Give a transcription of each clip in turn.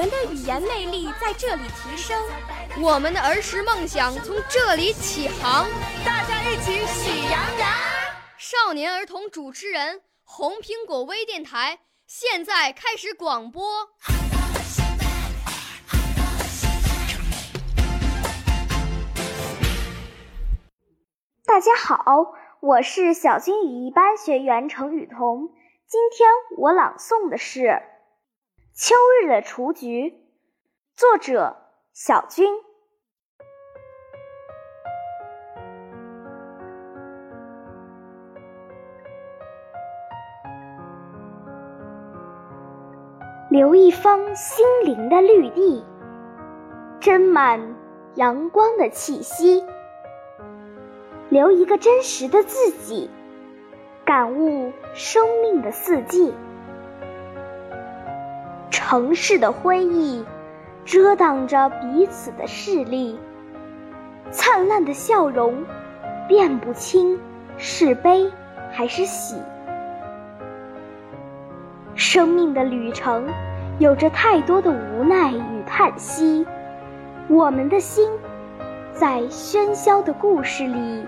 我们的语言魅力在这里提升，我们的儿时梦想从这里起航。大家一起喜羊羊。少年儿童主持人，红苹果微电台现在开始广播。大家好，我是小金语一班学员程雨桐。今天我朗诵的是《秋日的雏菊》，作者小军。留一方心灵的绿地，斟满阳光的气息。留一个真实的自己，感悟生命的四季。城市的灰翳遮挡着彼此的视力，灿烂的笑容辨不清是悲还是喜。生命的旅程有着太多的无奈与叹息，我们的心在喧嚣的故事里。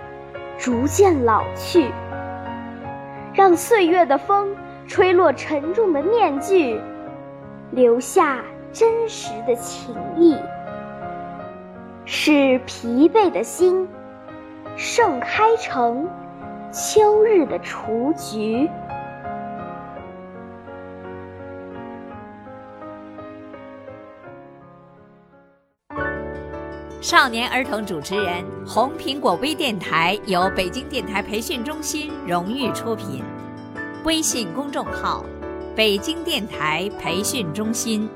逐渐老去，让岁月的风吹落沉重的面具，留下真实的情谊。使疲惫的心盛开成秋日的雏菊。少年儿童主持人，红苹果微电台由北京电台培训中心荣誉出品，微信公众号：北京电台培训中心。